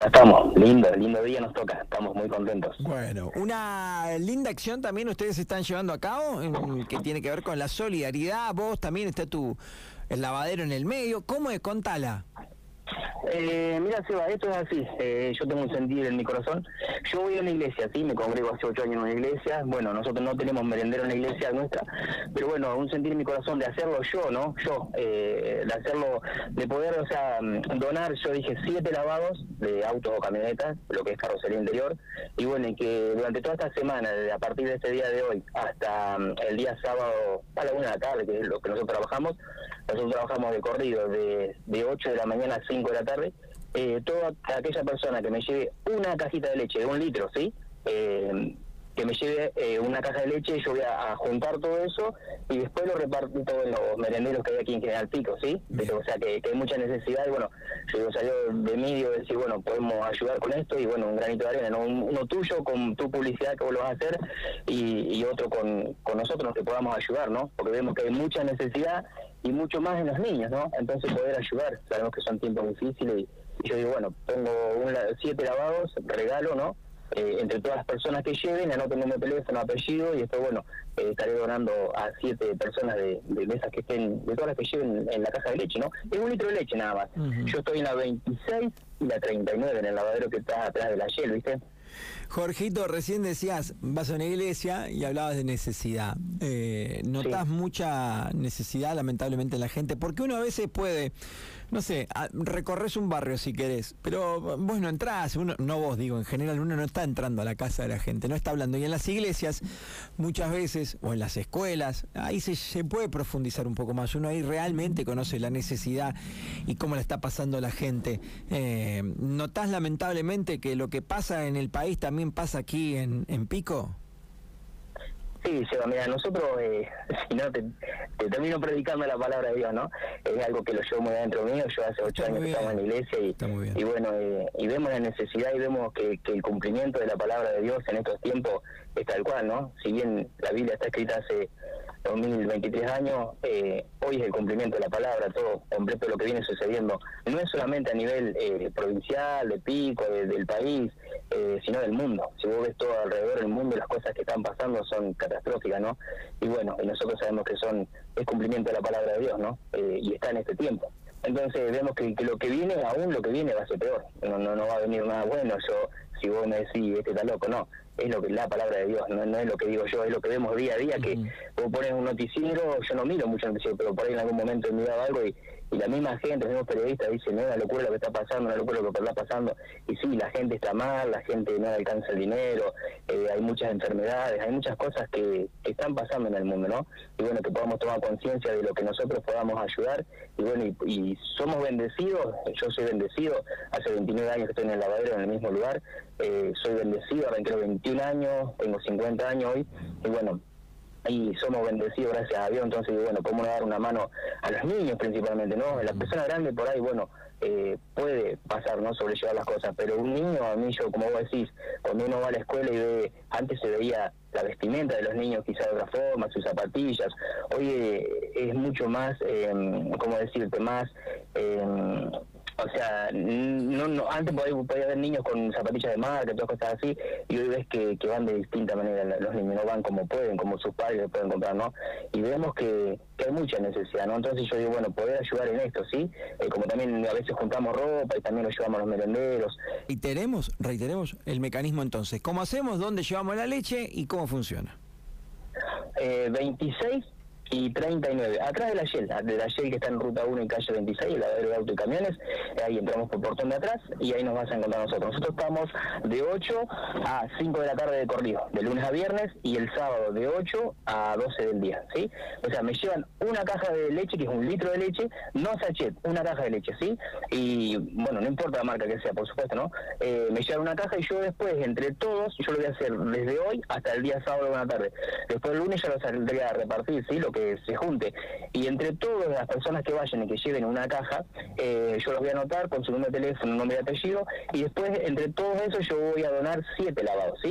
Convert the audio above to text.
Estamos, lindo, lindo día nos toca, estamos muy contentos. Bueno, una linda acción también ustedes están llevando a cabo, que tiene que ver con la solidaridad, vos también está tu el lavadero en el medio, ¿cómo es? Contala. Eh, mira, Seba, esto es así. Eh, yo tengo un sentir en mi corazón. Yo voy a una iglesia, sí, me congrego hace ocho años en una iglesia. Bueno, nosotros no tenemos merendero en la iglesia nuestra, pero bueno, un sentir en mi corazón de hacerlo yo, ¿no? Yo, eh, de hacerlo, de poder, o sea, donar, yo dije, siete lavados de autos o camionetas, lo que es carrocería interior. Y bueno, y que durante toda esta semana, desde a partir de este día de hoy hasta mm, el día sábado a la una de la tarde, que es lo que nosotros trabajamos, nosotros trabajamos de corrido de, de 8 de la mañana a 5 de la tarde, eh, toda aquella persona que me lleve una cajita de leche de un litro, ¿sí? Eh, que me lleve eh, una caja de leche, yo voy a, juntar todo eso y después lo reparto en los merenderos que hay aquí en General Pico, ¿sí? Pero, o sea, que, hay mucha necesidad y bueno, yo salió de mí digo, decir, bueno, podemos ayudar con esto y bueno, un granito de arena, ¿no? uno tuyo con tu publicidad que vos lo vas a hacer y, otro con, con nosotros que podamos ayudar, ¿no? Porque vemos que hay mucha necesidad y mucho más en los niños, ¿no? Entonces poder ayudar, sabemos que son tiempos difíciles y yo digo, bueno, pongo un, siete lavados, regalo, ¿no? Eh, entre todas las personas que lleven, anoto el número de teléfono, apellido y después, bueno, eh, estaré donando a siete personas de, de, esas que estén, de todas las que lleven en la caja de leche, ¿no? Es un litro de leche nada más. Yo estoy en la 26 y la 39 en el lavadero que está atrás de la Shell, ¿viste? Jorgito, recién decías, vas a una iglesia y hablabas de necesidad. Eh, ¿Notas mucha necesidad, lamentablemente, en la gente? Porque uno a veces puede, no sé, recorres un barrio si querés, pero vos no entrás, uno, no vos digo, en general uno no está entrando a la casa de la gente, no está hablando. Y en las iglesias, muchas veces, o en las escuelas, ahí se, se puede profundizar un poco más. Uno ahí realmente conoce la necesidad y cómo la está pasando la gente. Eh, ¿Notás lamentablemente que lo que pasa en el país también también pasa aquí en, en Pico? Sí, Seba, mira, nosotros, eh, si no, te, termino predicando la palabra de Dios, ¿no? Es algo que lo llevo muy adentro mío, yo hace ocho años que estamos en la iglesia y, y bueno, eh, y vemos la necesidad y vemos que, que, el cumplimiento de la palabra de Dios en estos tiempos es tal cual, ¿no? Si bien la Biblia está escrita hace 2023 años, eh, hoy es el cumplimiento de la palabra, todo completo lo que viene sucediendo, no es solamente a nivel eh, provincial, de pico, del país, eh, sino del mundo. Si vos ves todo alrededor del mundo, las cosas que están pasando son catastróficas, ¿no? Y bueno, y nosotros sabemos que son es cumplimiento de la palabra de Dios, ¿no? y está en este tiempo. Entonces vemos que, lo que viene, aún lo que viene va a ser peor. No, no, no va a venir nada bueno. Yo, si vos me decís, este está loco, no es lo que la palabra de Dios, no, no, es lo que digo yo, es lo que vemos día a día, que vos pones un noticiero, yo no miro mucho noticiero, pero por ahí en algún momento he mirado algo y, la misma gente, los mismos periodistas dicen, no es una locura lo que está pasando, una locura lo que está pasando, y sí, la gente está mal, la gente no alcanza el dinero, eh, hay muchas enfermedades, hay muchas cosas que, están pasando en el mundo, ¿no? Y bueno, que podamos tomar conciencia de lo que nosotros podamos ayudar, y bueno, y, somos bendecidos, yo soy bendecido, hace 29 años que estoy en el lavadero, en el mismo lugar, eh, soy bendecido, creo 20 años, tengo 50 años hoy, y bueno, y somos bendecidos gracias a Dios, entonces, bueno, cómo dar una mano a los niños principalmente, ¿no? La persona grande por ahí, bueno, eh, puede pasar, ¿no? Sobrellevar las cosas, pero un niño, a mí yo, como vos decís, cuando uno va a la escuela y ve, antes se veía la vestimenta de los niños quizá de otra forma, sus zapatillas, hoy eh, es mucho más, eh, ¿cómo decirte? Más... O sea, no, no antes podía, podía haber niños con zapatillas de marca, todas cosas así, y hoy ves que, que van de distinta manera, los niños no van como pueden, como sus padres pueden comprar, ¿no? Y vemos que, hay mucha necesidad, ¿no? Entonces yo digo, bueno, poder ayudar en esto, ¿sí? Eh, como también a veces compramos ropa y también lo llevamos a los merenderos. Y tenemos, reiteremos, el mecanismo entonces, ¿cómo hacemos? ¿Dónde llevamos la leche y cómo funciona? Eh, 26 y 39. Atrás de la Shell, de la Shell que está en ruta 1 y calle 26, el lavadero de auto y camiones, ahí entramos por portón de atrás y ahí nos vas a encontrar nosotros. Nosotros estamos de 8 a 5 de la tarde de corrido, de lunes a viernes y el sábado de 8 a 12 del día, ¿sí? O sea, me llevan una caja de leche, que es un litro de leche, no sachet, una caja de leche, ¿sí? Y bueno, no importa la marca que sea, por supuesto, ¿no? Eh, me llevan una caja y yo después, entre todos, yo lo voy a hacer desde hoy hasta el día sábado de la tarde. Después el lunes ya lo saldría a repartir, ¿sí? Lo se junte. Y entre todas las personas que vayan y que lleven una caja, eh, yo los voy a anotar con su número de teléfono, nombre y apellido, y después entre todos esos yo voy a donar siete lavados.